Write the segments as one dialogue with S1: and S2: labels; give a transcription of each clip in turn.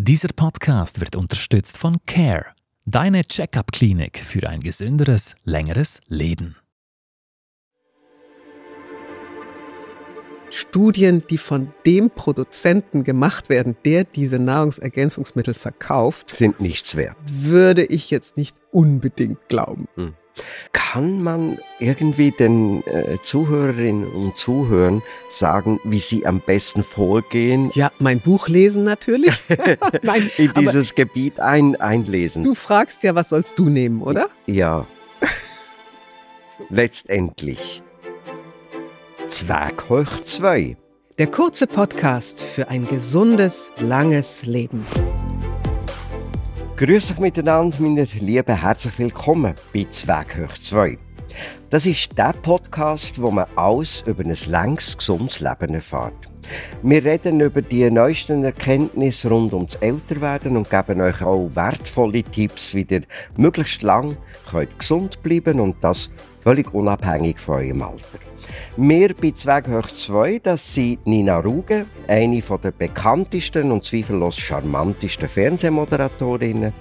S1: Dieser Podcast wird unterstützt von CARE, deine Check-up-Klinik für ein gesünderes, längeres Leben.
S2: Studien, die von dem Produzenten gemacht werden, der diese Nahrungsergänzungsmittel verkauft,
S3: sind nichts wert.
S2: Würde ich jetzt nicht unbedingt glauben. Hm.
S3: Kann man irgendwie den äh, Zuhörerinnen und Zuhörern sagen, wie sie am besten vorgehen?
S2: Ja, mein Buch lesen natürlich.
S3: Nein, In dieses Gebiet ein, einlesen.
S2: Du fragst ja, was sollst du nehmen, oder?
S3: Ja. Letztendlich. Zwerg hoch 2.
S2: Der kurze Podcast für ein gesundes, langes Leben.
S3: Grüß euch miteinander, meine Lieben, herzlich willkommen bei hoch 2. Das ist der Podcast, wo man alles über ein langes, gesundes Leben erfährt. Wir reden über die neuesten Erkenntnisse rund ums Älterwerden und geben euch auch wertvolle Tipps, wie ihr möglichst lang könnt gesund bleiben und das völlig unabhängig von eurem Alter. Wir bei Zweghoch 2, das sind Nina Ruge, eine der bekanntesten und zweifellos charmantesten Fernsehmoderatorinnen.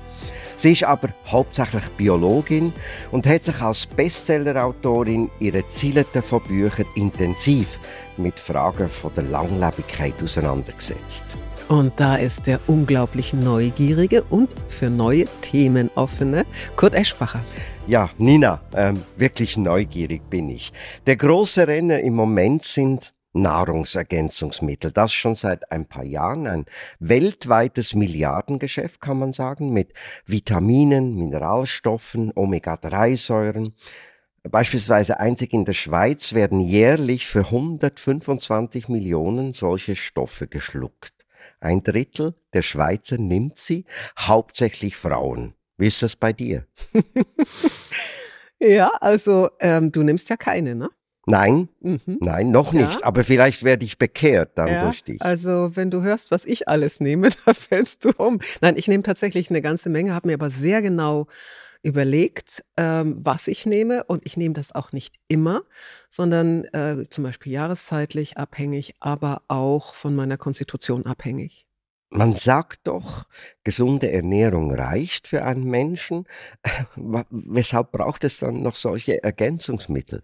S3: Sie ist aber hauptsächlich Biologin und hat sich als Bestsellerautorin ihre Zieleten von Büchern intensiv mit Fragen von der Langlebigkeit auseinandergesetzt.
S2: Und da ist der unglaublich neugierige und für neue Themen offene Kurt Eschbacher.
S3: Ja, Nina, ähm, wirklich neugierig bin ich. Der große Renner im Moment sind Nahrungsergänzungsmittel. Das schon seit ein paar Jahren ein weltweites Milliardengeschäft, kann man sagen, mit Vitaminen, Mineralstoffen, Omega-3-Säuren. Beispielsweise einzig in der Schweiz werden jährlich für 125 Millionen solche Stoffe geschluckt. Ein Drittel der Schweizer nimmt sie, hauptsächlich Frauen. Wie ist das bei dir?
S2: ja, also ähm, du nimmst ja keine, ne?
S3: Nein, mhm. nein, noch ja. nicht. Aber vielleicht werde ich bekehrt dann ja, durch dich.
S2: Also wenn du hörst, was ich alles nehme, da fällst du um. Nein, ich nehme tatsächlich eine ganze Menge, habe mir aber sehr genau überlegt, ähm, was ich nehme. Und ich nehme das auch nicht immer, sondern äh, zum Beispiel jahreszeitlich abhängig, aber auch von meiner Konstitution abhängig.
S3: Man sagt doch, gesunde Ernährung reicht für einen Menschen. Weshalb braucht es dann noch solche Ergänzungsmittel?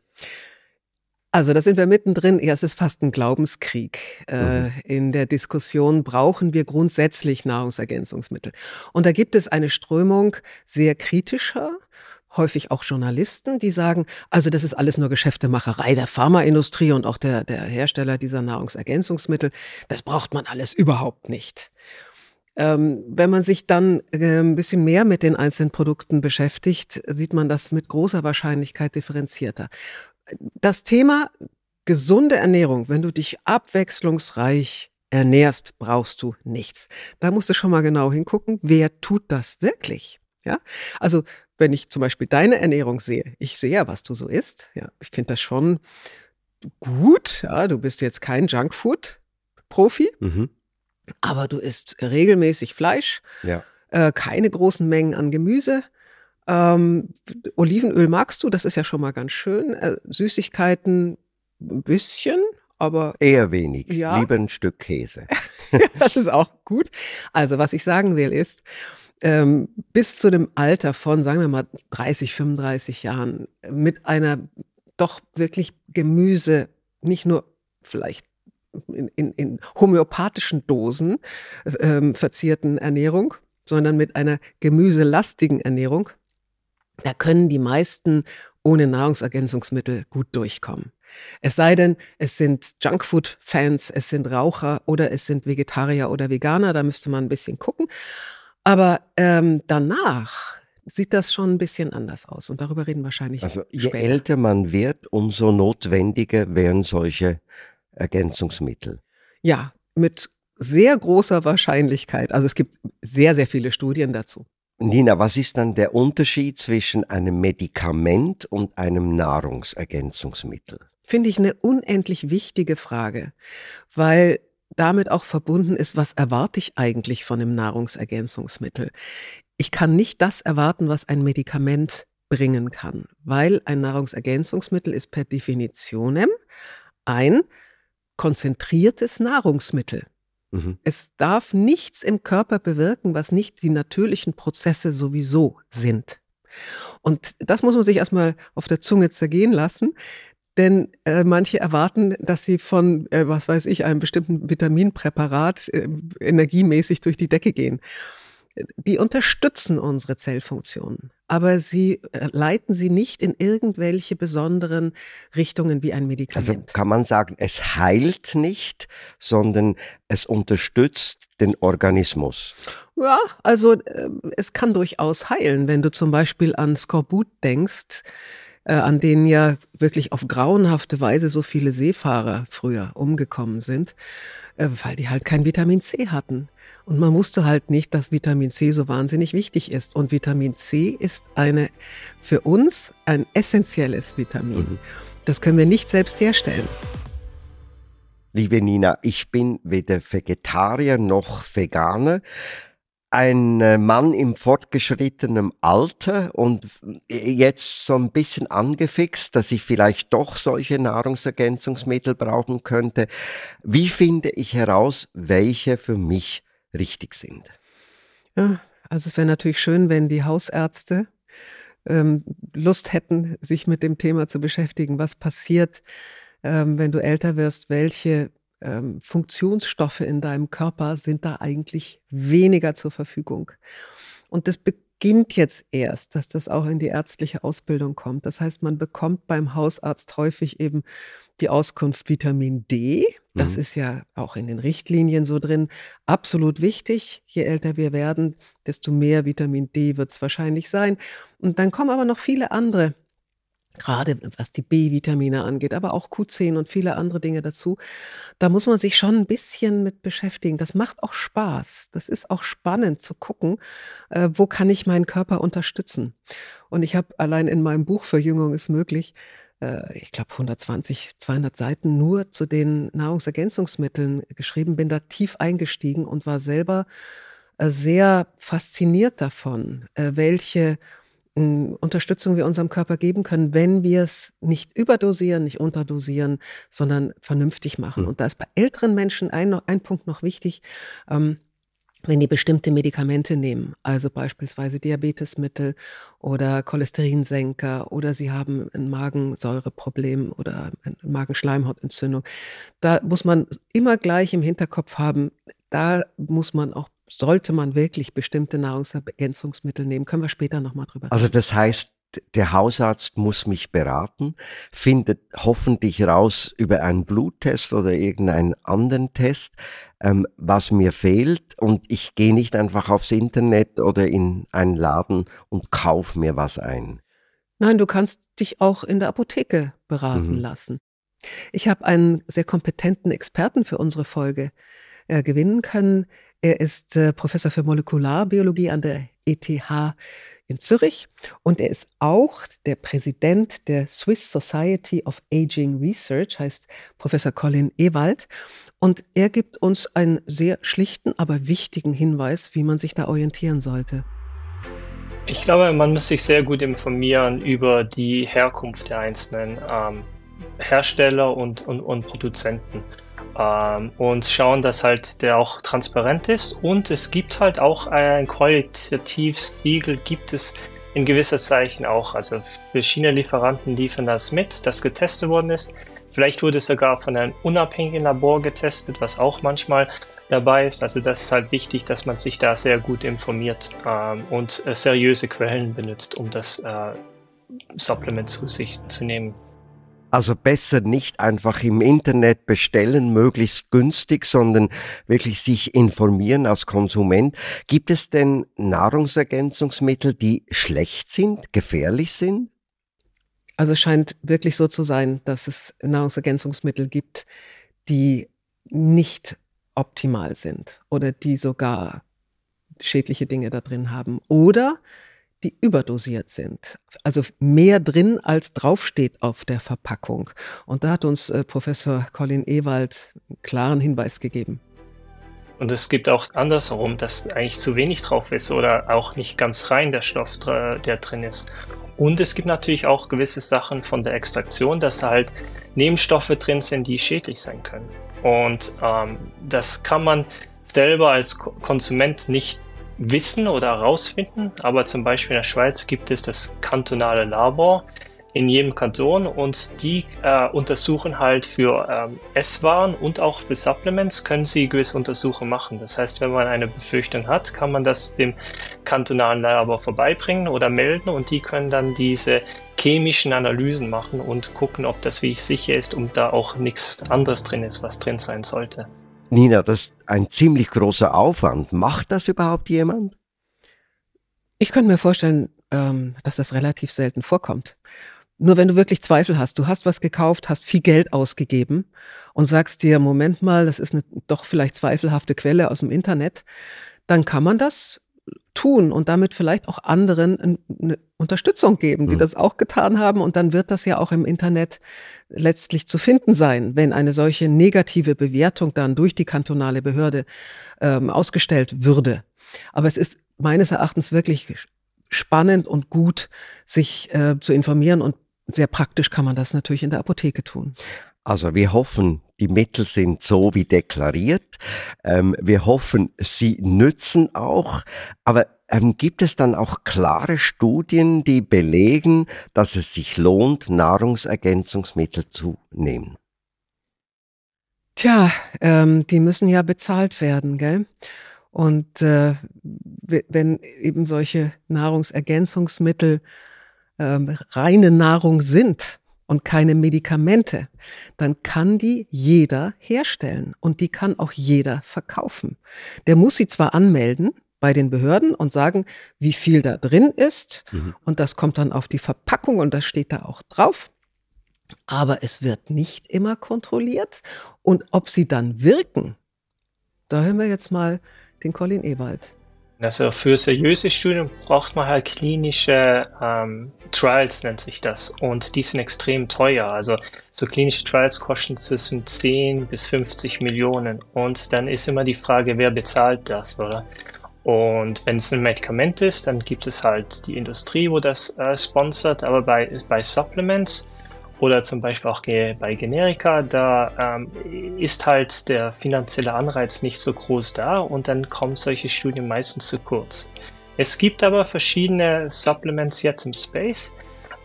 S2: Also da sind wir mittendrin. Ja, es ist fast ein Glaubenskrieg. Äh, mhm. in der Diskussion brauchen wir grundsätzlich Nahrungsergänzungsmittel. Und da gibt es eine Strömung sehr kritischer häufig auch Journalisten, die sagen, also das ist alles nur Geschäftemacherei der Pharmaindustrie und auch der, der Hersteller dieser Nahrungsergänzungsmittel. Das braucht man alles überhaupt nicht. Ähm, wenn man sich dann äh, ein bisschen mehr mit den einzelnen Produkten beschäftigt, sieht man das mit großer Wahrscheinlichkeit differenzierter. Das Thema gesunde Ernährung, wenn du dich abwechslungsreich ernährst, brauchst du nichts. Da musst du schon mal genau hingucken, wer tut das wirklich? Ja, also wenn ich zum Beispiel deine Ernährung sehe, ich sehe ja, was du so isst. Ja, ich finde das schon gut. Ja, du bist jetzt kein Junkfood-Profi, mhm. aber du isst regelmäßig Fleisch, ja. äh, keine großen Mengen an Gemüse. Ähm, Olivenöl magst du, das ist ja schon mal ganz schön. Äh, Süßigkeiten ein bisschen, aber.
S3: Eher wenig. Ja. Lieber ein Stück Käse.
S2: das ist auch gut. Also, was ich sagen will, ist, ähm, bis zu dem Alter von, sagen wir mal, 30, 35 Jahren mit einer doch wirklich Gemüse, nicht nur vielleicht in, in, in homöopathischen Dosen ähm, verzierten Ernährung, sondern mit einer gemüselastigen Ernährung, da können die meisten ohne Nahrungsergänzungsmittel gut durchkommen. Es sei denn, es sind Junkfood-Fans, es sind Raucher oder es sind Vegetarier oder Veganer, da müsste man ein bisschen gucken. Aber ähm, danach sieht das schon ein bisschen anders aus. Und darüber reden wahrscheinlich.
S3: Also je später. älter man wird, umso notwendiger wären solche Ergänzungsmittel.
S2: Ja, mit sehr großer Wahrscheinlichkeit. Also es gibt sehr, sehr viele Studien dazu.
S3: Nina, was ist dann der Unterschied zwischen einem Medikament und einem Nahrungsergänzungsmittel?
S2: Finde ich eine unendlich wichtige Frage, weil damit auch verbunden ist, was erwarte ich eigentlich von einem Nahrungsergänzungsmittel? Ich kann nicht das erwarten, was ein Medikament bringen kann, weil ein Nahrungsergänzungsmittel ist per Definitionem ein konzentriertes Nahrungsmittel. Mhm. Es darf nichts im Körper bewirken, was nicht die natürlichen Prozesse sowieso sind. Und das muss man sich erstmal auf der Zunge zergehen lassen. Denn äh, manche erwarten, dass sie von, äh, was weiß ich, einem bestimmten Vitaminpräparat äh, energiemäßig durch die Decke gehen. Die unterstützen unsere Zellfunktionen, aber sie äh, leiten sie nicht in irgendwelche besonderen Richtungen wie ein Medikament.
S3: Also kann man sagen, es heilt nicht, sondern es unterstützt den Organismus.
S2: Ja, also äh, es kann durchaus heilen, wenn du zum Beispiel an Skorbut denkst äh, an denen ja wirklich auf grauenhafte Weise so viele Seefahrer früher umgekommen sind, äh, weil die halt kein Vitamin C hatten. Und man wusste halt nicht, dass Vitamin C so wahnsinnig wichtig ist. Und Vitamin C ist eine, für uns ein essentielles Vitamin. Mhm. Das können wir nicht selbst herstellen.
S3: Liebe Nina, ich bin weder Vegetarier noch Veganer ein äh, Mann im fortgeschrittenen Alter und jetzt so ein bisschen angefixt, dass ich vielleicht doch solche Nahrungsergänzungsmittel brauchen könnte. Wie finde ich heraus, welche für mich richtig sind?
S2: Ja, also es wäre natürlich schön, wenn die Hausärzte ähm, Lust hätten, sich mit dem Thema zu beschäftigen. Was passiert, ähm, wenn du älter wirst? Welche ähm, Funktionsstoffe in deinem Körper sind da eigentlich weniger zur Verfügung. Und das beginnt jetzt erst, dass das auch in die ärztliche Ausbildung kommt. Das heißt, man bekommt beim Hausarzt häufig eben die Auskunft Vitamin D. Das mhm. ist ja auch in den Richtlinien so drin. Absolut wichtig. Je älter wir werden, desto mehr Vitamin D wird es wahrscheinlich sein. Und dann kommen aber noch viele andere gerade was die B-Vitamine angeht, aber auch Q10 und viele andere Dinge dazu. Da muss man sich schon ein bisschen mit beschäftigen. Das macht auch Spaß. Das ist auch spannend zu gucken, äh, wo kann ich meinen Körper unterstützen. Und ich habe allein in meinem Buch Verjüngung ist möglich, äh, ich glaube 120, 200 Seiten nur zu den Nahrungsergänzungsmitteln geschrieben, bin da tief eingestiegen und war selber äh, sehr fasziniert davon, äh, welche Unterstützung wir unserem Körper geben können, wenn wir es nicht überdosieren, nicht unterdosieren, sondern vernünftig machen. Mhm. Und da ist bei älteren Menschen ein, ein Punkt noch wichtig. Ähm, wenn die bestimmte Medikamente nehmen, also beispielsweise Diabetesmittel oder Cholesterinsenker oder sie haben ein Magensäureproblem oder eine Magenschleimhautentzündung, da muss man immer gleich im Hinterkopf haben, da muss man auch sollte man wirklich bestimmte Nahrungsergänzungsmittel nehmen? Können wir später nochmal drüber
S3: also reden. Also das heißt, der Hausarzt muss mich beraten, findet hoffentlich raus über einen Bluttest oder irgendeinen anderen Test, ähm, was mir fehlt und ich gehe nicht einfach aufs Internet oder in einen Laden und kaufe mir was ein.
S2: Nein, du kannst dich auch in der Apotheke beraten mhm. lassen. Ich habe einen sehr kompetenten Experten für unsere Folge äh, gewinnen können. Er ist äh, Professor für Molekularbiologie an der ETH in Zürich und er ist auch der Präsident der Swiss Society of Aging Research, heißt Professor Colin Ewald. Und er gibt uns einen sehr schlichten, aber wichtigen Hinweis, wie man sich da orientieren sollte.
S4: Ich glaube, man muss sich sehr gut informieren über die Herkunft der einzelnen ähm, Hersteller und, und, und Produzenten ähm, und schauen, dass halt der auch transparent ist und es gibt halt auch ein qualitatives Siegel, gibt es in gewisser Zeichen auch. Also verschiedene Lieferanten liefern das mit, das getestet worden ist. Vielleicht wurde es sogar von einem unabhängigen Labor getestet, was auch manchmal dabei ist. Also das ist halt wichtig, dass man sich da sehr gut informiert ähm, und äh, seriöse Quellen benutzt, um das äh, Supplement zu sich zu nehmen.
S3: Also besser nicht einfach im Internet bestellen, möglichst günstig, sondern wirklich sich informieren als Konsument. Gibt es denn Nahrungsergänzungsmittel, die schlecht sind, gefährlich sind?
S2: Also es scheint wirklich so zu sein, dass es Nahrungsergänzungsmittel gibt, die nicht optimal sind oder die sogar schädliche Dinge da drin haben. Oder die überdosiert sind. Also mehr drin, als draufsteht auf der Verpackung. Und da hat uns äh, Professor Colin Ewald einen klaren Hinweis gegeben.
S4: Und es gibt auch andersherum, dass eigentlich zu wenig drauf ist oder auch nicht ganz rein der Stoff, der drin ist. Und es gibt natürlich auch gewisse Sachen von der Extraktion, dass halt Nebenstoffe drin sind, die schädlich sein können. Und ähm, das kann man selber als Konsument nicht wissen oder herausfinden, aber zum Beispiel in der Schweiz gibt es das kantonale Labor in jedem Kanton und die äh, untersuchen halt für ähm, Esswaren und auch für Supplements können sie gewisse Untersuchungen machen. Das heißt, wenn man eine Befürchtung hat, kann man das dem kantonalen Labor vorbeibringen oder melden und die können dann diese chemischen Analysen machen und gucken, ob das wirklich sicher ist und da auch nichts anderes drin ist, was drin sein sollte.
S3: Nina, das ist ein ziemlich großer Aufwand. Macht das überhaupt jemand?
S2: Ich könnte mir vorstellen, ähm, dass das relativ selten vorkommt. Nur wenn du wirklich Zweifel hast, du hast was gekauft, hast viel Geld ausgegeben und sagst dir, Moment mal, das ist eine doch vielleicht zweifelhafte Quelle aus dem Internet, dann kann man das tun und damit vielleicht auch anderen eine Unterstützung geben, die mhm. das auch getan haben. Und dann wird das ja auch im Internet letztlich zu finden sein, wenn eine solche negative Bewertung dann durch die kantonale Behörde ähm, ausgestellt würde. Aber es ist meines Erachtens wirklich spannend und gut, sich äh, zu informieren und sehr praktisch kann man das natürlich in der Apotheke tun.
S3: Also wir hoffen, die Mittel sind so wie deklariert. Ähm, wir hoffen, sie nützen auch. Aber ähm, gibt es dann auch klare Studien, die belegen, dass es sich lohnt, Nahrungsergänzungsmittel zu nehmen?
S2: Tja, ähm, die müssen ja bezahlt werden, gell? Und äh, wenn eben solche Nahrungsergänzungsmittel ähm, reine Nahrung sind und keine Medikamente, dann kann die jeder herstellen und die kann auch jeder verkaufen. Der muss sie zwar anmelden bei den Behörden und sagen, wie viel da drin ist mhm. und das kommt dann auf die Verpackung und das steht da auch drauf. Aber es wird nicht immer kontrolliert und ob sie dann wirken, da hören wir jetzt mal den Colin Ewald.
S4: Also für seriöse Studien braucht man halt klinische ähm, Trials, nennt sich das. Und die sind extrem teuer. Also so klinische Trials kosten zwischen 10 bis 50 Millionen. Und dann ist immer die Frage, wer bezahlt das, oder? Und wenn es ein Medikament ist, dann gibt es halt die Industrie, wo das äh, sponsert. Aber bei, bei Supplements oder zum Beispiel auch bei Generika, da ähm, ist halt der finanzielle Anreiz nicht so groß da und dann kommen solche Studien meistens zu kurz. Es gibt aber verschiedene Supplements jetzt im Space,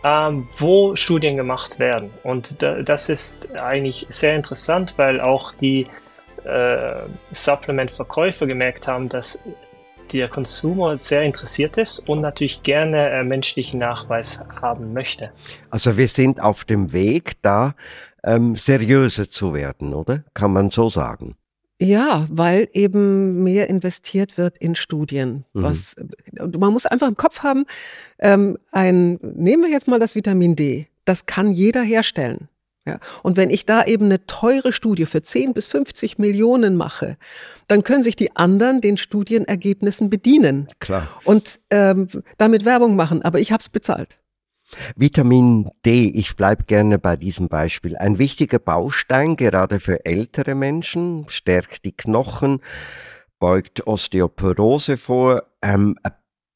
S4: ähm, wo Studien gemacht werden. Und da, das ist eigentlich sehr interessant, weil auch die äh, Supplement-Verkäufer gemerkt haben, dass der Konsumer sehr interessiert ist und natürlich gerne äh, menschlichen Nachweis haben möchte.
S3: Also wir sind auf dem Weg, da ähm, seriöser zu werden, oder? Kann man so sagen?
S2: Ja, weil eben mehr investiert wird in Studien. Mhm. Was, man muss einfach im Kopf haben, ähm, ein, nehmen wir jetzt mal das Vitamin D. Das kann jeder herstellen. Ja. Und wenn ich da eben eine teure Studie für 10 bis 50 Millionen mache, dann können sich die anderen den Studienergebnissen bedienen.
S3: Klar.
S2: Und ähm, damit Werbung machen, aber ich habe es bezahlt.
S3: Vitamin D, ich bleibe gerne bei diesem Beispiel. Ein wichtiger Baustein, gerade für ältere Menschen, stärkt die Knochen, beugt Osteoporose vor. Ähm,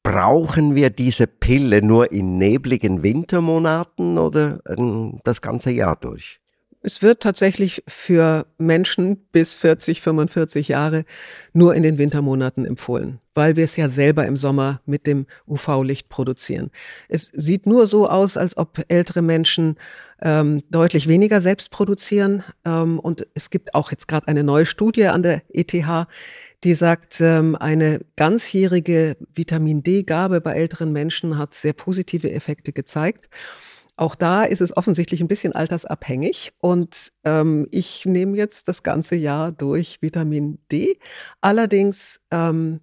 S3: Brauchen wir diese Pille nur in nebligen Wintermonaten oder ähm, das ganze Jahr durch?
S2: Es wird tatsächlich für Menschen bis 40, 45 Jahre nur in den Wintermonaten empfohlen, weil wir es ja selber im Sommer mit dem UV-Licht produzieren. Es sieht nur so aus, als ob ältere Menschen ähm, deutlich weniger selbst produzieren. Ähm, und es gibt auch jetzt gerade eine neue Studie an der ETH, die sagt, ähm, eine ganzjährige Vitamin D-Gabe bei älteren Menschen hat sehr positive Effekte gezeigt. Auch da ist es offensichtlich ein bisschen altersabhängig und ähm, ich nehme jetzt das ganze Jahr durch Vitamin D, allerdings ähm,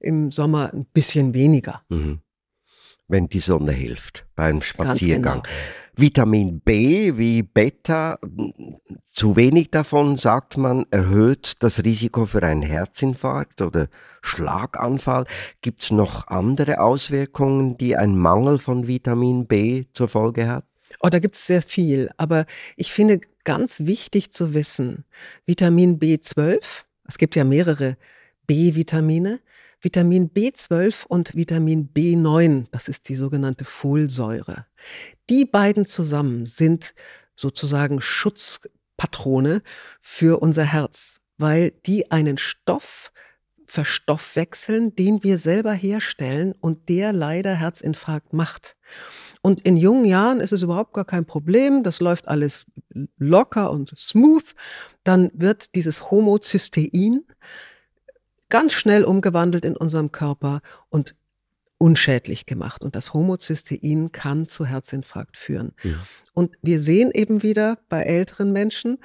S2: im Sommer ein bisschen weniger. Mhm.
S3: Wenn die Sonne hilft beim Spaziergang. Genau. Vitamin B wie Beta, zu wenig davon, sagt man, erhöht das Risiko für einen Herzinfarkt oder Schlaganfall. Gibt es noch andere Auswirkungen, die ein Mangel von Vitamin B zur Folge hat?
S2: Oh, da gibt es sehr viel. Aber ich finde ganz wichtig zu wissen, Vitamin B12, es gibt ja mehrere B-Vitamine, Vitamin B12 und Vitamin B9, das ist die sogenannte Folsäure. Die beiden zusammen sind sozusagen Schutz Patrone für unser Herz, weil die einen Stoff verstoffwechseln, den wir selber herstellen und der leider Herzinfarkt macht. Und in jungen Jahren ist es überhaupt gar kein Problem, das läuft alles locker und smooth. Dann wird dieses Homozystein ganz schnell umgewandelt in unserem Körper und unschädlich gemacht. Und das Homozystein kann zu Herzinfarkt führen. Ja. Und wir sehen eben wieder bei älteren Menschen,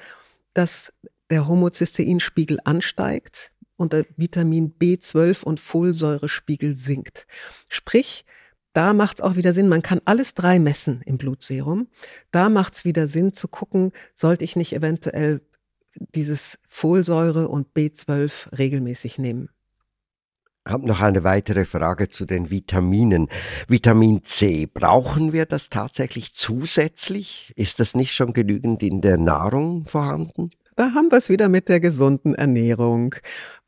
S2: dass der Homozysteinspiegel ansteigt und der Vitamin B12 und Folsäurespiegel sinkt. Sprich, da macht es auch wieder Sinn, man kann alles drei messen im Blutserum. Da macht es wieder Sinn zu gucken, sollte ich nicht eventuell dieses Folsäure und B12 regelmäßig nehmen.
S3: Habe noch eine weitere Frage zu den Vitaminen. Vitamin C, brauchen wir das tatsächlich zusätzlich? Ist das nicht schon genügend in der Nahrung vorhanden?
S2: Da haben wir es wieder mit der gesunden Ernährung.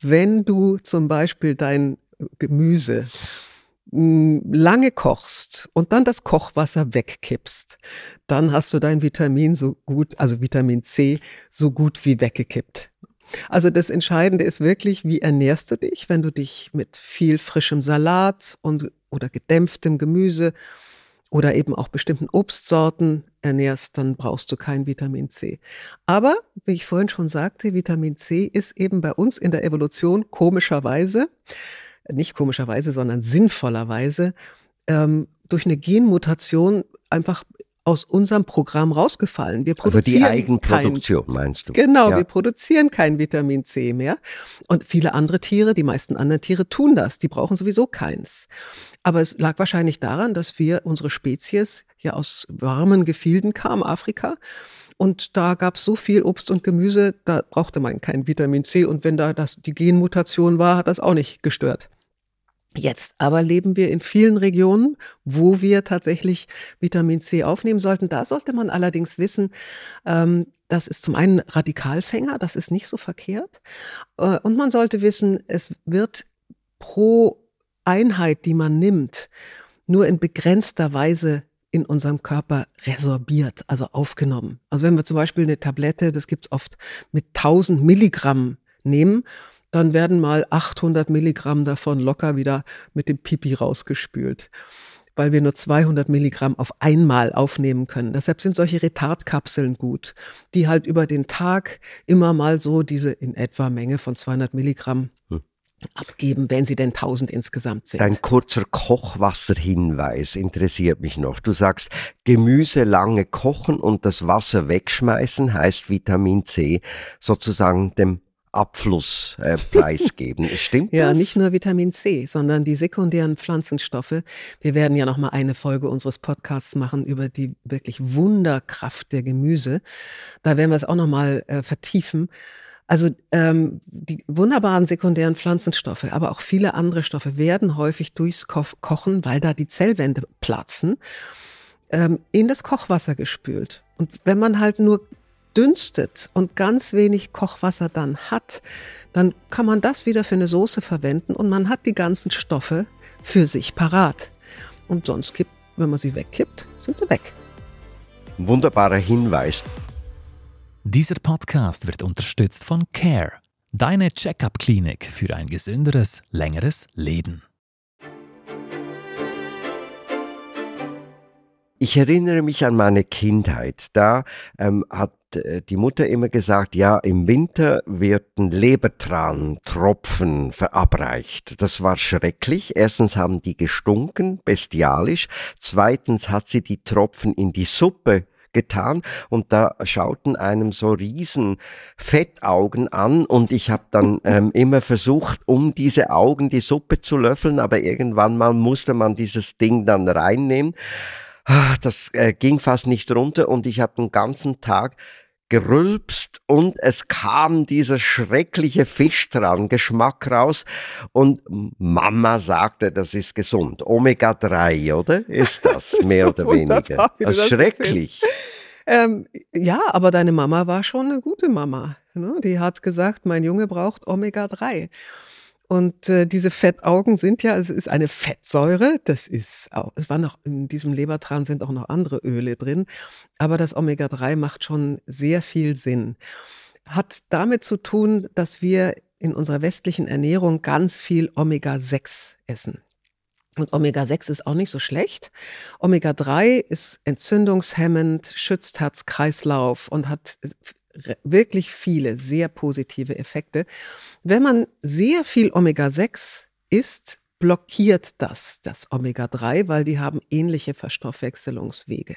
S2: Wenn du zum Beispiel dein Gemüse lange kochst und dann das Kochwasser wegkippst, dann hast du dein Vitamin so gut, also Vitamin C, so gut wie weggekippt. Also das Entscheidende ist wirklich, wie ernährst du dich, wenn du dich mit viel frischem Salat und oder gedämpftem Gemüse oder eben auch bestimmten Obstsorten ernährst, dann brauchst du kein Vitamin C. Aber, wie ich vorhin schon sagte, Vitamin C ist eben bei uns in der Evolution komischerweise nicht komischerweise, sondern sinnvollerweise ähm, durch eine Genmutation einfach aus unserem Programm rausgefallen. Wir produzieren
S3: also die Eigenproduktion kein, meinst du?
S2: Genau, ja. wir produzieren kein Vitamin C mehr. Und viele andere Tiere, die meisten anderen Tiere tun das. Die brauchen sowieso keins. Aber es lag wahrscheinlich daran, dass wir, unsere Spezies, ja aus warmen Gefilden kam, Afrika. Und da gab es so viel Obst und Gemüse, da brauchte man kein Vitamin C. Und wenn da das, die Genmutation war, hat das auch nicht gestört. Jetzt aber leben wir in vielen Regionen, wo wir tatsächlich Vitamin C aufnehmen sollten. Da sollte man allerdings wissen, ähm, das ist zum einen Radikalfänger, das ist nicht so verkehrt. Äh, und man sollte wissen, es wird pro Einheit, die man nimmt, nur in begrenzter Weise in unserem Körper resorbiert, also aufgenommen. Also wenn wir zum Beispiel eine Tablette, das gibt's oft, mit 1000 Milligramm nehmen dann werden mal 800 Milligramm davon locker wieder mit dem Pipi rausgespült, weil wir nur 200 Milligramm auf einmal aufnehmen können. Deshalb sind solche Retardkapseln gut, die halt über den Tag immer mal so diese in etwa Menge von 200 Milligramm hm. abgeben, wenn sie denn 1000 insgesamt sind.
S3: Dein kurzer Kochwasserhinweis interessiert mich noch. Du sagst, Gemüse lange kochen und das Wasser wegschmeißen heißt Vitamin C sozusagen dem Abfluss äh, preisgeben. Stimmt
S2: ja, das? Ja, nicht nur Vitamin C, sondern die sekundären Pflanzenstoffe. Wir werden ja noch mal eine Folge unseres Podcasts machen über die wirklich Wunderkraft der Gemüse. Da werden wir es auch noch mal äh, vertiefen. Also ähm, die wunderbaren sekundären Pflanzenstoffe, aber auch viele andere Stoffe werden häufig durchs Ko Kochen, weil da die Zellwände platzen, ähm, in das Kochwasser gespült. Und wenn man halt nur dünstet und ganz wenig Kochwasser dann hat, dann kann man das wieder für eine Soße verwenden und man hat die ganzen Stoffe für sich parat. Und sonst kippt, wenn man sie wegkippt, sind sie weg.
S3: Wunderbarer Hinweis.
S1: Dieser Podcast wird unterstützt von Care, deine Checkup-Klinik für ein gesünderes, längeres Leben.
S3: Ich erinnere mich an meine Kindheit. Da ähm, hat die Mutter immer gesagt, ja, im Winter werden Lebertrantropfen verabreicht. Das war schrecklich. Erstens haben die gestunken, bestialisch. Zweitens hat sie die Tropfen in die Suppe getan und da schauten einem so riesen Fettaugen an und ich habe dann ähm, immer versucht, um diese Augen die Suppe zu löffeln, aber irgendwann mal musste man dieses Ding dann reinnehmen. Ah, das äh, ging fast nicht runter und ich habe den ganzen Tag gerülpst und es kam dieser schreckliche Fisch dran, Geschmack raus und Mama sagte, das ist gesund. Omega 3, oder? Ist das mehr oder weniger? Das ist schrecklich.
S2: Ähm, ja, aber deine Mama war schon eine gute Mama. Ne? Die hat gesagt, mein Junge braucht Omega 3. Und äh, diese Fettaugen sind ja, es ist eine Fettsäure, das ist auch, es war noch, in diesem Lebertran sind auch noch andere Öle drin, aber das Omega-3 macht schon sehr viel Sinn. Hat damit zu tun, dass wir in unserer westlichen Ernährung ganz viel Omega-6 essen. Und Omega-6 ist auch nicht so schlecht. Omega-3 ist entzündungshemmend, schützt Herz-Kreislauf und hat wirklich viele sehr positive Effekte. Wenn man sehr viel Omega-6 isst, blockiert das das Omega-3, weil die haben ähnliche Verstoffwechselungswege.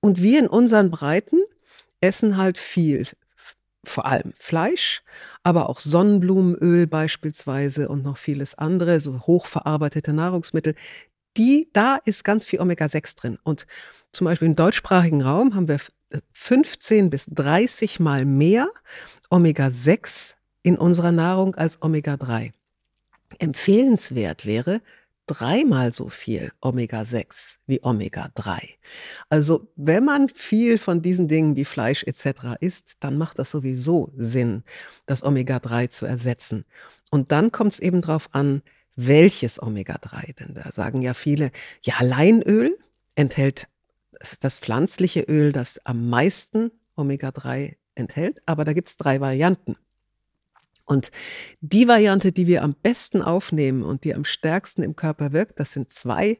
S2: Und wir in unseren Breiten essen halt viel, vor allem Fleisch, aber auch Sonnenblumenöl beispielsweise und noch vieles andere, so hochverarbeitete Nahrungsmittel. Die, da ist ganz viel Omega-6 drin. Und zum Beispiel im deutschsprachigen Raum haben wir 15 bis 30 Mal mehr Omega-6 in unserer Nahrung als Omega-3. Empfehlenswert wäre dreimal so viel Omega-6 wie Omega-3. Also wenn man viel von diesen Dingen wie Fleisch etc. isst, dann macht das sowieso Sinn, das Omega-3 zu ersetzen. Und dann kommt es eben darauf an, welches Omega-3, denn da sagen ja viele, ja, Leinöl enthält das ist das pflanzliche Öl, das am meisten Omega-3 enthält, aber da gibt es drei Varianten. Und die Variante, die wir am besten aufnehmen und die am stärksten im Körper wirkt, das sind zwei,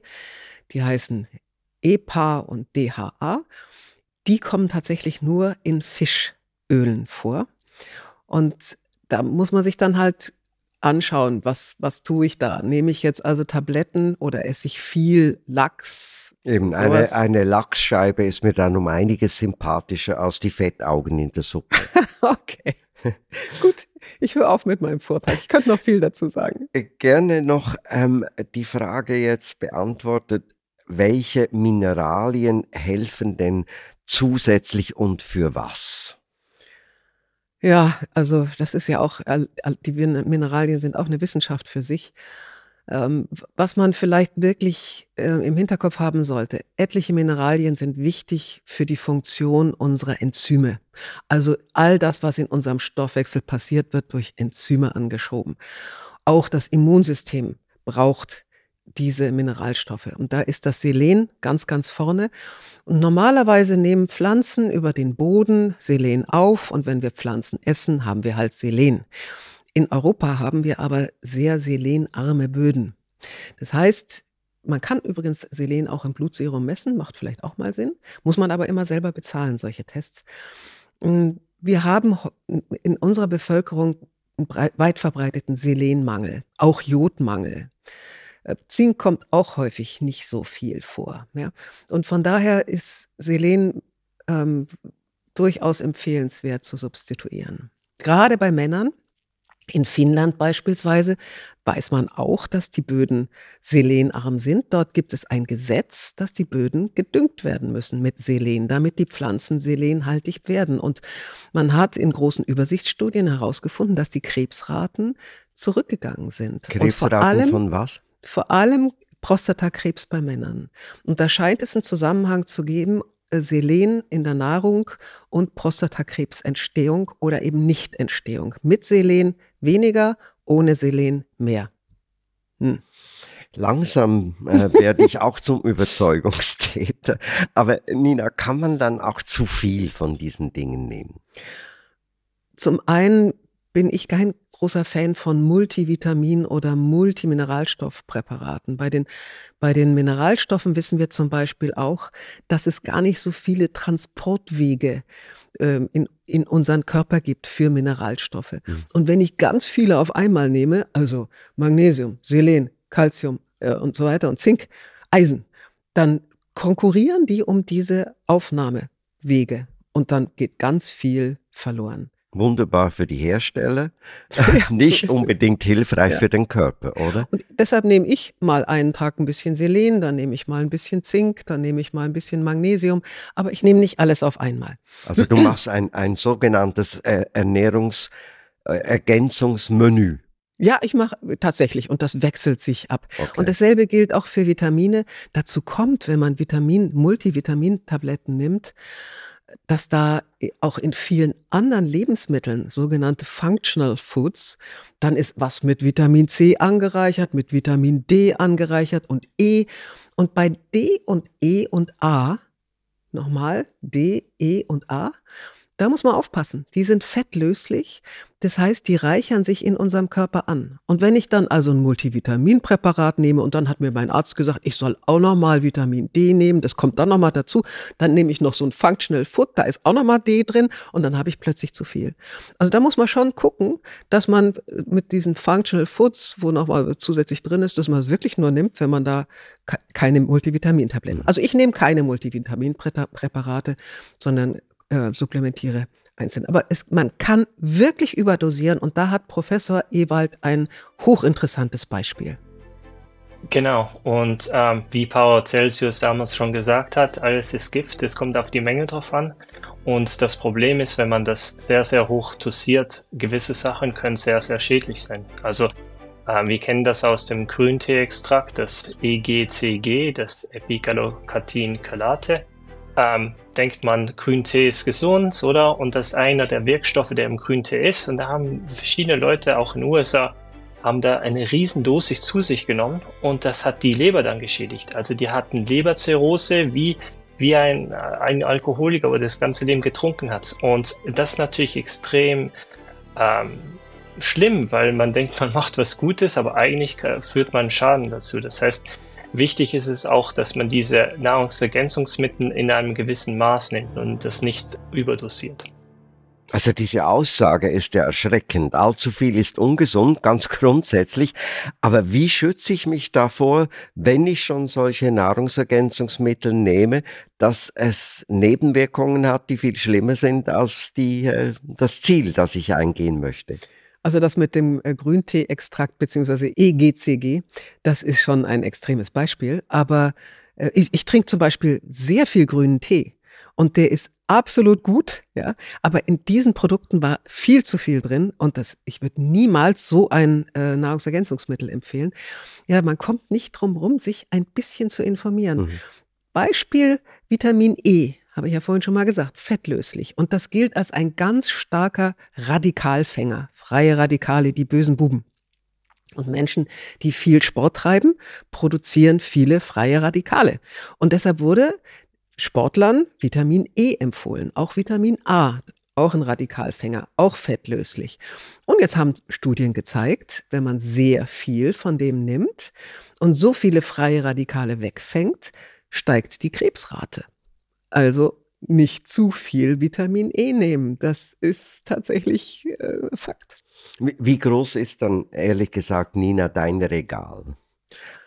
S2: die heißen EPA und DHA. Die kommen tatsächlich nur in Fischölen vor. Und da muss man sich dann halt anschauen, was, was tue ich da? Nehme ich jetzt also Tabletten oder esse ich viel Lachs?
S3: Eben, eine, eine Lachsscheibe ist mir dann um einiges sympathischer als die Fettaugen in der Suppe.
S2: okay. Gut, ich höre auf mit meinem Vortrag. Ich könnte noch viel dazu sagen.
S3: Äh, gerne noch ähm, die Frage jetzt beantwortet, welche Mineralien helfen denn zusätzlich und für was?
S2: Ja, also das ist ja auch, die Mineralien sind auch eine Wissenschaft für sich. Ähm, was man vielleicht wirklich äh, im Hinterkopf haben sollte, etliche Mineralien sind wichtig für die Funktion unserer Enzyme. Also all das, was in unserem Stoffwechsel passiert, wird durch Enzyme angeschoben. Auch das Immunsystem braucht diese Mineralstoffe. Und da ist das Selen ganz, ganz vorne. Und normalerweise nehmen Pflanzen über den Boden Selen auf und wenn wir Pflanzen essen, haben wir halt Selen. In Europa haben wir aber sehr selenarme Böden. Das heißt, man kann übrigens Selen auch im Blutserum messen, macht vielleicht auch mal Sinn, muss man aber immer selber bezahlen, solche Tests. Wir haben in unserer Bevölkerung einen weit verbreiteten Selenmangel, auch Jodmangel. Äh, Zink kommt auch häufig nicht so viel vor. Ja? Und von daher ist Selen ähm, durchaus empfehlenswert zu substituieren. Gerade bei Männern, in Finnland beispielsweise, weiß man auch, dass die Böden selenarm sind. Dort gibt es ein Gesetz, dass die Böden gedüngt werden müssen mit Selen, damit die Pflanzen selenhaltig werden. Und man hat in großen Übersichtsstudien herausgefunden, dass die Krebsraten zurückgegangen sind.
S3: Krebsraten von was?
S2: Vor allem Prostatakrebs bei Männern. Und da scheint es einen Zusammenhang zu geben, äh, Selen in der Nahrung und Prostatakrebsentstehung oder eben Nichtentstehung. Mit Selen weniger, ohne Selen mehr.
S3: Hm. Langsam äh, werde ich auch zum Überzeugungstäter. Aber Nina, kann man dann auch zu viel von diesen Dingen nehmen?
S2: Zum einen bin ich kein großer Fan von Multivitamin- oder Multimineralstoffpräparaten. Bei den, bei den Mineralstoffen wissen wir zum Beispiel auch, dass es gar nicht so viele Transportwege ähm, in, in unseren Körper gibt für Mineralstoffe. Mhm. Und wenn ich ganz viele auf einmal nehme, also Magnesium, Selen, Calcium äh, und so weiter und Zink, Eisen, dann konkurrieren die um diese Aufnahmewege und dann geht ganz viel verloren
S3: wunderbar für die Hersteller, ja, nicht so unbedingt es. hilfreich ja. für den Körper, oder?
S2: Und deshalb nehme ich mal einen Tag ein bisschen Selen, dann nehme ich mal ein bisschen Zink, dann nehme ich mal ein bisschen Magnesium, aber ich nehme nicht alles auf einmal.
S3: Also du machst ein, ein sogenanntes äh, Ernährungsergänzungsmenü. Äh,
S2: ja, ich mache tatsächlich und das wechselt sich ab. Okay. Und dasselbe gilt auch für Vitamine. Dazu kommt, wenn man Vitamin, Multivitamintabletten nimmt, dass da auch in vielen anderen Lebensmitteln, sogenannte Functional Foods, dann ist was mit Vitamin C angereichert, mit Vitamin D angereichert und E. Und bei D und E und A, nochmal, D, E und A, da muss man aufpassen. Die sind fettlöslich. Das heißt, die reichern sich in unserem Körper an. Und wenn ich dann also ein Multivitaminpräparat nehme und dann hat mir mein Arzt gesagt, ich soll auch nochmal Vitamin D nehmen, das kommt dann nochmal dazu, dann nehme ich noch so ein Functional Food, da ist auch nochmal D drin und dann habe ich plötzlich zu viel. Also da muss man schon gucken, dass man mit diesen Functional Foods, wo nochmal zusätzlich drin ist, dass man es wirklich nur nimmt, wenn man da keine Multivitamintabletten. Also ich nehme keine Multivitaminpräparate, sondern äh, supplementiere einzeln. Aber es, man kann wirklich überdosieren und da hat Professor Ewald ein hochinteressantes Beispiel.
S4: Genau, und ähm, wie Power Celsius damals schon gesagt hat, alles ist Gift, es kommt auf die Menge drauf an. Und das Problem ist, wenn man das sehr, sehr hoch dosiert, gewisse Sachen können sehr, sehr schädlich sein. Also äh, wir kennen das aus dem Grüntee-Extrakt, das EGCG, das Epigallocathin Chelate ähm, denkt man, Grüntee ist gesund, oder? Und das ist einer der Wirkstoffe, der im Grüntee ist. Und da haben verschiedene Leute, auch in den USA, haben da eine Riesendosis zu sich genommen und das hat die Leber dann geschädigt. Also die hatten Leberzirrhose wie, wie ein, ein Alkoholiker, der das ganze Leben getrunken hat. Und das ist natürlich extrem ähm, schlimm, weil man denkt, man macht was Gutes, aber eigentlich führt man Schaden dazu. Das heißt, Wichtig ist es auch, dass man diese Nahrungsergänzungsmittel in einem gewissen Maß nimmt und das nicht überdosiert.
S3: Also diese Aussage ist ja erschreckend. Allzu viel ist ungesund, ganz grundsätzlich. Aber wie schütze ich mich davor, wenn ich schon solche Nahrungsergänzungsmittel nehme, dass es Nebenwirkungen hat, die viel schlimmer sind als die, äh, das Ziel, das ich eingehen möchte?
S2: Also das mit dem äh, Grüntee-Extrakt bzw. EGCG, das ist schon ein extremes Beispiel. Aber äh, ich, ich trinke zum Beispiel sehr viel grünen Tee und der ist absolut gut, ja. Aber in diesen Produkten war viel zu viel drin und das, ich würde niemals so ein äh, Nahrungsergänzungsmittel empfehlen. Ja, man kommt nicht drum rum, sich ein bisschen zu informieren. Mhm. Beispiel Vitamin E habe ich ja vorhin schon mal gesagt, fettlöslich. Und das gilt als ein ganz starker Radikalfänger. Freie Radikale, die bösen Buben. Und Menschen, die viel Sport treiben, produzieren viele freie Radikale. Und deshalb wurde Sportlern Vitamin E empfohlen, auch Vitamin A, auch ein Radikalfänger, auch fettlöslich. Und jetzt haben Studien gezeigt, wenn man sehr viel von dem nimmt und so viele freie Radikale wegfängt, steigt die Krebsrate. Also nicht zu viel Vitamin E nehmen. Das ist tatsächlich äh, Fakt.
S3: Wie groß ist dann, ehrlich gesagt, Nina, dein Regal?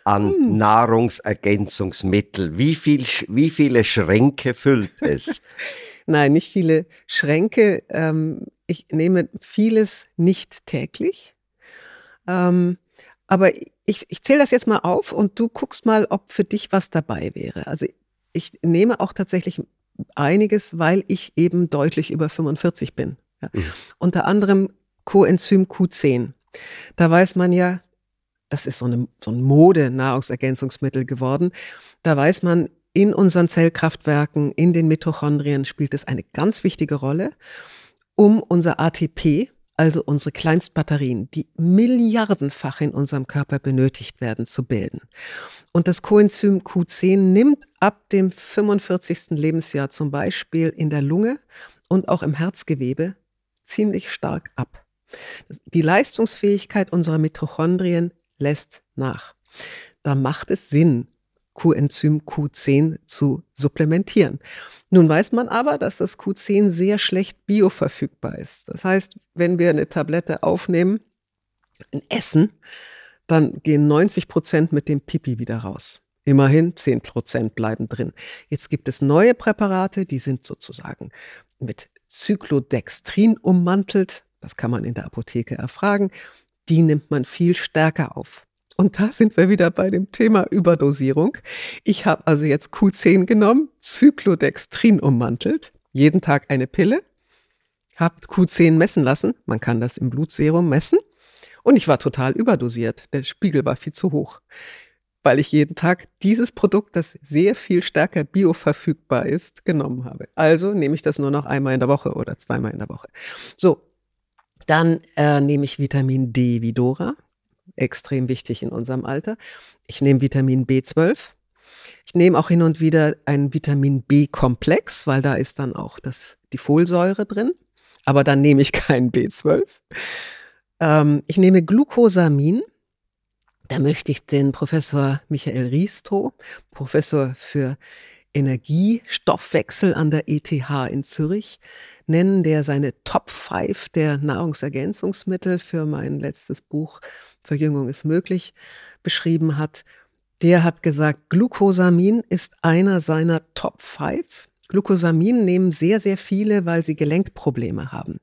S3: An hm. Nahrungsergänzungsmittel. Wie, viel, wie viele Schränke füllt es?
S2: Nein, nicht viele Schränke. Ähm, ich nehme vieles nicht täglich. Ähm, aber ich, ich zähle das jetzt mal auf und du guckst mal, ob für dich was dabei wäre. Also ich nehme auch tatsächlich einiges, weil ich eben deutlich über 45 bin. Ja. Mhm. Unter anderem Coenzym Q10. Da weiß man ja, das ist so, eine, so ein Mode-Nahrungsergänzungsmittel geworden. Da weiß man, in unseren Zellkraftwerken, in den Mitochondrien spielt es eine ganz wichtige Rolle, um unser ATP, also unsere Kleinstbatterien, die milliardenfach in unserem Körper benötigt werden, zu bilden. Und das Coenzym Q10 nimmt ab dem 45. Lebensjahr zum Beispiel in der Lunge und auch im Herzgewebe ziemlich stark ab. Die Leistungsfähigkeit unserer Mitochondrien lässt nach. Da macht es Sinn, Coenzym Q10 zu supplementieren. Nun weiß man aber, dass das Q10 sehr schlecht bioverfügbar ist. Das heißt, wenn wir eine Tablette aufnehmen, ein Essen, dann gehen 90 Prozent mit dem Pipi wieder raus. Immerhin 10 Prozent bleiben drin. Jetzt gibt es neue Präparate, die sind sozusagen mit Cyclodextrin ummantelt. Das kann man in der Apotheke erfragen. Die nimmt man viel stärker auf. Und da sind wir wieder bei dem Thema Überdosierung. Ich habe also jetzt Q10 genommen, Cyclodextrin ummantelt, jeden Tag eine Pille, habe Q10 messen lassen. Man kann das im Blutserum messen. Und ich war total überdosiert. Der Spiegel war viel zu hoch. weil ich jeden Tag dieses Produkt, das sehr viel stärker bioverfügbar ist, genommen habe. Also nehme ich das nur noch einmal in der Woche oder zweimal in der Woche. So, dann äh, nehme ich Vitamin D wie Dora, extrem wichtig in unserem Alter. Ich nehme Vitamin B12. Ich nehme auch hin und wieder einen Vitamin B-Komplex, weil da ist dann auch das, die Folsäure drin. Aber dann nehme ich kein B12. Ähm, ich nehme Glucosamin. Da möchte ich den Professor Michael Risto, Professor für Energiestoffwechsel an der ETH in Zürich, nennen, der seine Top 5 der Nahrungsergänzungsmittel für mein letztes Buch Verjüngung ist möglich beschrieben hat. Der hat gesagt, Glucosamin ist einer seiner Top 5. Glucosamin nehmen sehr, sehr viele, weil sie Gelenkprobleme haben.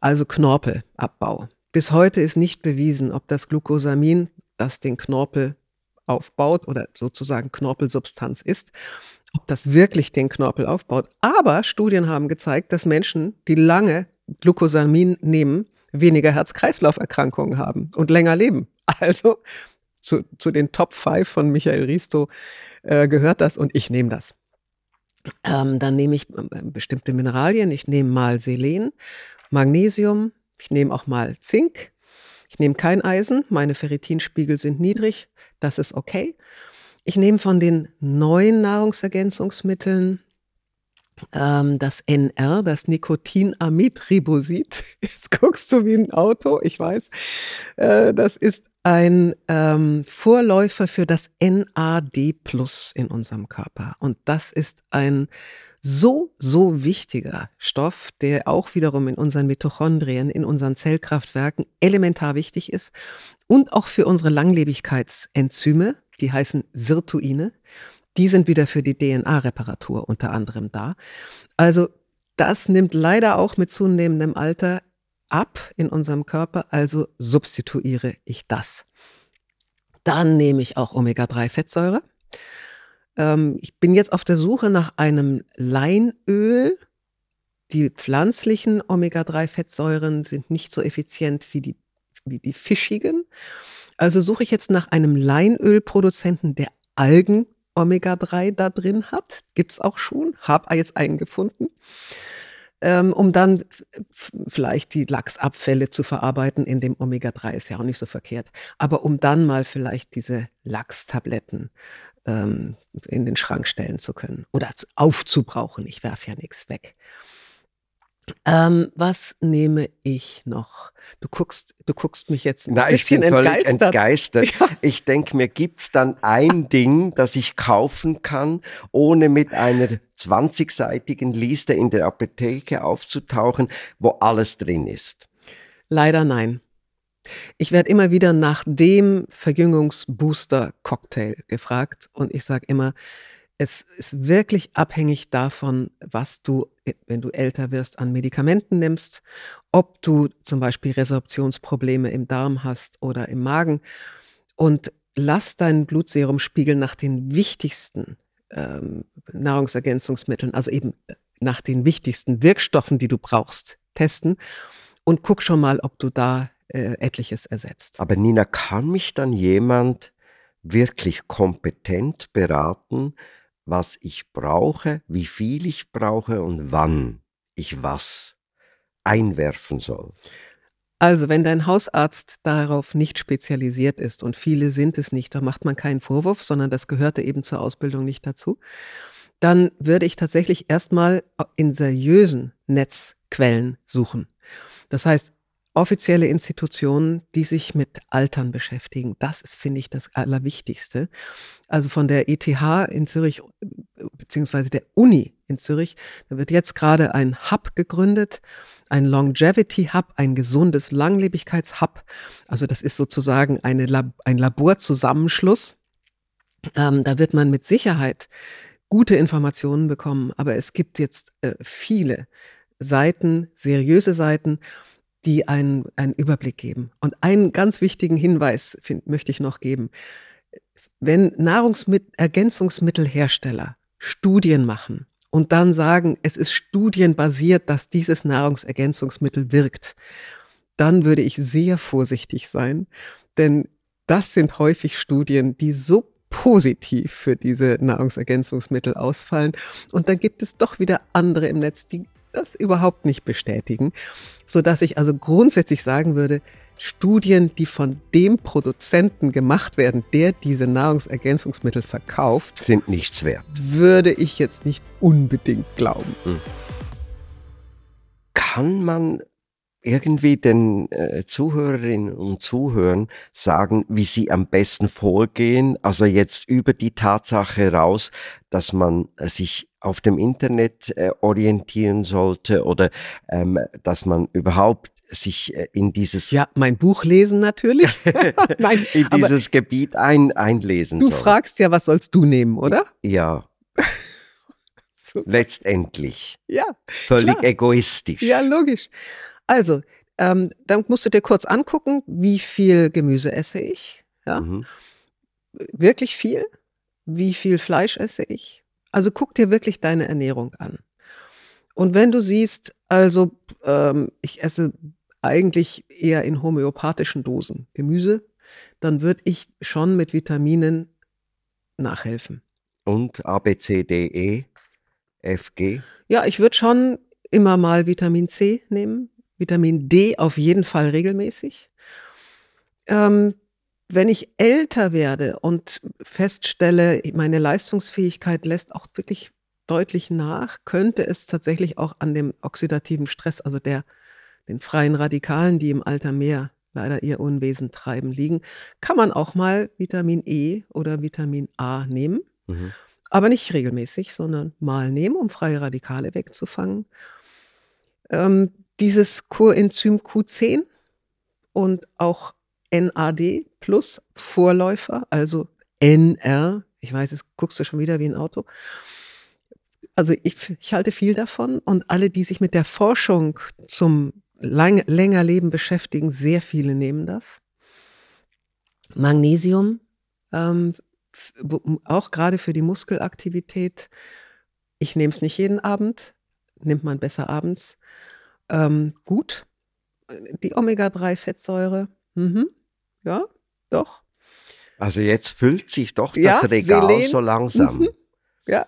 S2: Also Knorpelabbau. Bis heute ist nicht bewiesen, ob das Glucosamin, das den Knorpel aufbaut oder sozusagen Knorpelsubstanz ist, ob das wirklich den Knorpel aufbaut. Aber Studien haben gezeigt, dass Menschen, die lange Glucosamin nehmen, weniger Herz-Kreislauf-Erkrankungen haben und länger leben. Also zu, zu den Top 5 von Michael Risto äh, gehört das und ich nehme das. Ähm, dann nehme ich äh, bestimmte Mineralien. Ich nehme mal Selen, Magnesium, ich nehme auch mal Zink. Ich nehme kein Eisen, meine Ferritinspiegel sind niedrig, das ist okay. Ich nehme von den neuen Nahrungsergänzungsmitteln das NR, das Nikotinamidribosid. Jetzt guckst du wie ein Auto, ich weiß. Äh, das ist ein ähm, Vorläufer für das NAD Plus in unserem Körper. Und das ist ein so, so wichtiger Stoff, der auch wiederum in unseren Mitochondrien, in unseren Zellkraftwerken elementar wichtig ist und auch für unsere Langlebigkeitsenzyme, die heißen Sirtuine. Die sind wieder für die DNA-Reparatur unter anderem da. Also das nimmt leider auch mit zunehmendem Alter ab in unserem Körper, also substituiere ich das. Dann nehme ich auch Omega-3-Fettsäure. Ähm, ich bin jetzt auf der Suche nach einem Leinöl. Die pflanzlichen Omega-3-Fettsäuren sind nicht so effizient wie die, wie die fischigen. Also suche ich jetzt nach einem Leinölproduzenten, der Algen Omega-3 da drin hat. Gibt es auch schon, habe jetzt einen gefunden. Ähm, um dann vielleicht die Lachsabfälle zu verarbeiten in dem Omega-3 ist ja auch nicht so verkehrt. Aber um dann mal vielleicht diese Lachstabletten ähm, in den Schrank stellen zu können oder aufzubrauchen. Ich werfe ja nichts weg. Ähm, was nehme ich noch? Du guckst, du guckst mich jetzt ein
S3: Na, bisschen ich bin völlig entgeistert. entgeistert. Ja. Ich denke mir, gibt's dann ein Ding, das ich kaufen kann, ohne mit einer 20-seitigen Liste in der Apotheke aufzutauchen, wo alles drin ist?
S2: Leider nein. Ich werde immer wieder nach dem Verjüngungsbooster-Cocktail gefragt und ich sage immer, es ist wirklich abhängig davon, was du, wenn du älter wirst, an Medikamenten nimmst, ob du zum Beispiel Resorptionsprobleme im Darm hast oder im Magen. Und lass deinen Blutserumspiegel nach den wichtigsten ähm, Nahrungsergänzungsmitteln, also eben nach den wichtigsten Wirkstoffen, die du brauchst, testen und guck schon mal, ob du da äh, etliches ersetzt.
S3: Aber Nina, kann mich dann jemand wirklich kompetent beraten, was ich brauche, wie viel ich brauche und wann ich was einwerfen soll.
S2: Also, wenn dein Hausarzt darauf nicht spezialisiert ist, und viele sind es nicht, da macht man keinen Vorwurf, sondern das gehörte eben zur Ausbildung nicht dazu, dann würde ich tatsächlich erstmal in seriösen Netzquellen suchen. Das heißt, offizielle Institutionen, die sich mit Altern beschäftigen. Das ist, finde ich, das Allerwichtigste. Also von der ETH in Zürich, beziehungsweise der Uni in Zürich, da wird jetzt gerade ein Hub gegründet, ein Longevity Hub, ein gesundes Langlebigkeitshub. Also das ist sozusagen eine Lab ein Laborzusammenschluss. Ähm, da wird man mit Sicherheit gute Informationen bekommen, aber es gibt jetzt äh, viele Seiten, seriöse Seiten, die einen, einen Überblick geben. Und einen ganz wichtigen Hinweis find, möchte ich noch geben. Wenn Nahrungsergänzungsmittelhersteller Studien machen und dann sagen, es ist studienbasiert, dass dieses Nahrungsergänzungsmittel wirkt, dann würde ich sehr vorsichtig sein, denn das sind häufig Studien, die so positiv für diese Nahrungsergänzungsmittel ausfallen. Und dann gibt es doch wieder andere im Netz, die das überhaupt nicht bestätigen, so dass ich also grundsätzlich sagen würde, Studien, die von dem Produzenten gemacht werden, der diese Nahrungsergänzungsmittel verkauft,
S3: sind nichts wert.
S2: Würde ich jetzt nicht unbedingt glauben. Hm.
S3: Kann man irgendwie den äh, Zuhörerinnen und Zuhörern sagen, wie sie am besten vorgehen? Also jetzt über die Tatsache raus, dass man äh, sich auf dem Internet äh, orientieren sollte oder ähm, dass man überhaupt sich äh, in dieses
S2: ja mein Buch lesen natürlich
S3: Nein, in dieses Gebiet ein, einlesen
S2: du soll. fragst ja was sollst du nehmen oder
S3: ja so. letztendlich
S2: ja
S3: völlig klar. egoistisch
S2: ja logisch also, ähm, dann musst du dir kurz angucken, wie viel Gemüse esse ich. Ja? Mhm. Wirklich viel? Wie viel Fleisch esse ich? Also guck dir wirklich deine Ernährung an. Und wenn du siehst, also ähm, ich esse eigentlich eher in homöopathischen Dosen Gemüse, dann würde ich schon mit Vitaminen nachhelfen.
S3: Und A, B, C, D, E, F, G?
S2: Ja, ich würde schon immer mal Vitamin C nehmen, Vitamin D auf jeden Fall regelmäßig. Ähm, wenn ich älter werde und feststelle, meine Leistungsfähigkeit lässt auch wirklich deutlich nach, könnte es tatsächlich auch an dem oxidativen Stress, also der, den freien Radikalen, die im Alter mehr leider ihr Unwesen treiben, liegen, kann man auch mal Vitamin E oder Vitamin A nehmen. Mhm. Aber nicht regelmäßig, sondern mal nehmen, um freie Radikale wegzufangen. Ähm, dieses Coenzym Q10 und auch NAD plus Vorläufer, also NR. Ich weiß, jetzt guckst du schon wieder wie ein Auto. Also ich, ich halte viel davon und alle, die sich mit der Forschung zum lang, länger Leben beschäftigen, sehr viele nehmen das. Magnesium, ähm, auch gerade für die Muskelaktivität. Ich nehme es nicht jeden Abend, nimmt man besser abends ähm, gut. Die Omega-3-Fettsäure, mhm. ja, doch.
S3: Also jetzt füllt sich doch das ja, Regal Selen. so langsam. Mhm.
S2: Ja.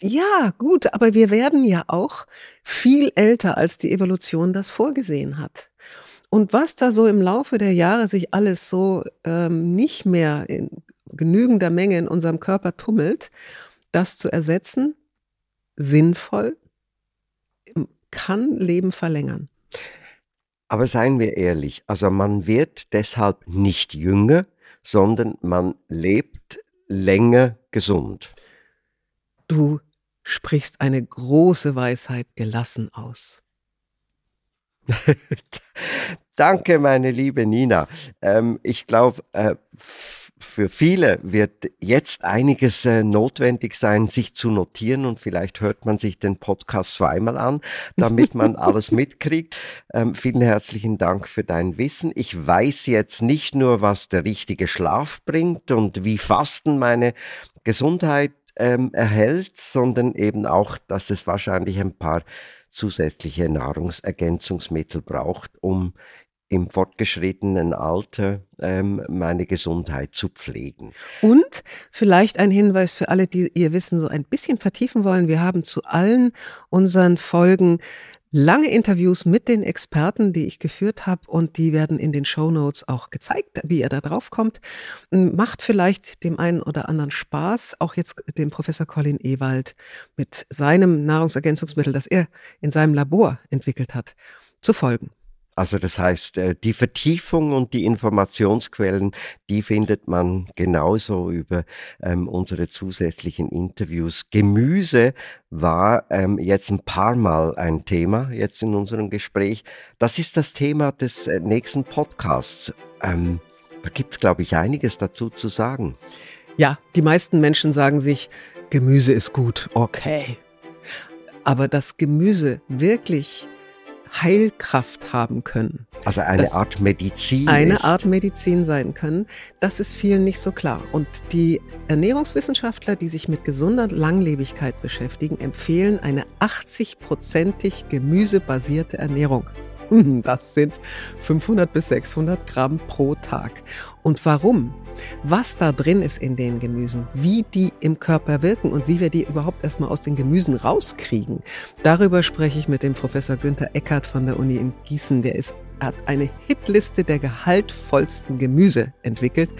S2: Ja, gut, aber wir werden ja auch viel älter, als die Evolution das vorgesehen hat. Und was da so im Laufe der Jahre sich alles so ähm, nicht mehr in genügender Menge in unserem Körper tummelt, das zu ersetzen, sinnvoll, kann Leben verlängern.
S3: Aber seien wir ehrlich, also man wird deshalb nicht jünger, sondern man lebt länger gesund.
S2: Du sprichst eine große Weisheit gelassen aus.
S3: Danke, meine liebe Nina. Ähm, ich glaube, äh, für viele wird jetzt einiges äh, notwendig sein, sich zu notieren und vielleicht hört man sich den Podcast zweimal an, damit man alles mitkriegt. Ähm, vielen herzlichen Dank für dein Wissen. Ich weiß jetzt nicht nur, was der richtige Schlaf bringt und wie Fasten meine Gesundheit ähm, erhält, sondern eben auch, dass es wahrscheinlich ein paar zusätzliche Nahrungsergänzungsmittel braucht, um im fortgeschrittenen Alter ähm, meine Gesundheit zu pflegen.
S2: Und vielleicht ein Hinweis für alle, die ihr Wissen so ein bisschen vertiefen wollen. Wir haben zu allen unseren Folgen lange Interviews mit den Experten, die ich geführt habe und die werden in den Show Notes auch gezeigt, wie ihr da drauf kommt. Macht vielleicht dem einen oder anderen Spaß, auch jetzt dem Professor Colin Ewald mit seinem Nahrungsergänzungsmittel, das er in seinem Labor entwickelt hat, zu folgen.
S3: Also das heißt, äh, die Vertiefung und die Informationsquellen, die findet man genauso über ähm, unsere zusätzlichen Interviews. Gemüse war ähm, jetzt ein paar Mal ein Thema jetzt in unserem Gespräch. Das ist das Thema des äh, nächsten Podcasts. Ähm, da gibt es, glaube ich, einiges dazu zu sagen.
S2: Ja, die meisten Menschen sagen sich, Gemüse ist gut, okay. Aber das Gemüse wirklich Heilkraft haben können.
S3: Also eine Art Medizin.
S2: Eine ist. Art Medizin sein können. Das ist vielen nicht so klar. Und die Ernährungswissenschaftler, die sich mit gesunder Langlebigkeit beschäftigen, empfehlen eine 80-prozentig gemüsebasierte Ernährung. Das sind 500 bis 600 Gramm pro Tag. Und warum? Was da drin ist in den Gemüsen, wie die im Körper wirken und wie wir die überhaupt erstmal aus den Gemüsen rauskriegen. Darüber spreche ich mit dem Professor Günther Eckert von der Uni in Gießen. Der ist, hat eine Hitliste der gehaltvollsten Gemüse entwickelt.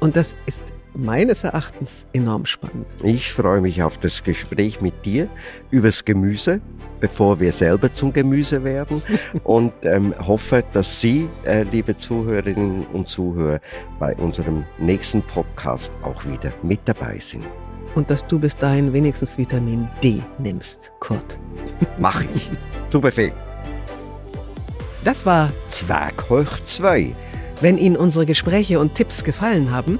S2: Und das ist meines Erachtens enorm spannend.
S3: Ich freue mich auf das Gespräch mit dir übers Gemüse, bevor wir selber zum Gemüse werden und ähm, hoffe, dass Sie, äh, liebe Zuhörerinnen und Zuhörer, bei unserem nächsten Podcast auch wieder mit dabei sind.
S2: Und dass du bis dahin wenigstens Vitamin D nimmst, Kurt.
S3: Mach ich. Zu Befehl.
S2: Das war
S3: Zwerg hoch 2.
S2: Wenn Ihnen unsere Gespräche und Tipps gefallen haben,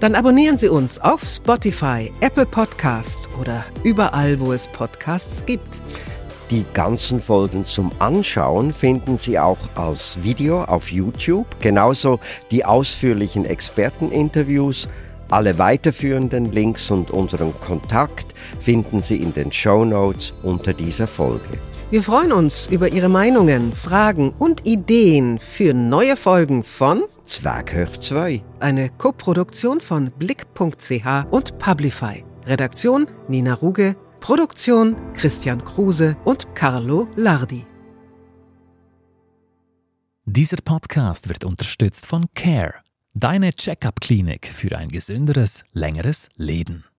S2: dann abonnieren Sie uns auf Spotify, Apple Podcasts oder überall, wo es Podcasts gibt.
S3: Die ganzen Folgen zum Anschauen finden Sie auch als Video auf YouTube, genauso die ausführlichen Experteninterviews. Alle weiterführenden Links und unseren Kontakt finden Sie in den Show Notes unter dieser Folge.
S2: Wir freuen uns über Ihre Meinungen, Fragen und Ideen für neue Folgen von
S3: Zwerghöch 2.
S2: Eine Koproduktion von Blick.ch und Publify. Redaktion Nina Ruge, Produktion Christian Kruse und Carlo Lardi.
S1: Dieser Podcast wird unterstützt von Care, deine Checkup-Klinik für ein gesünderes, längeres Leben.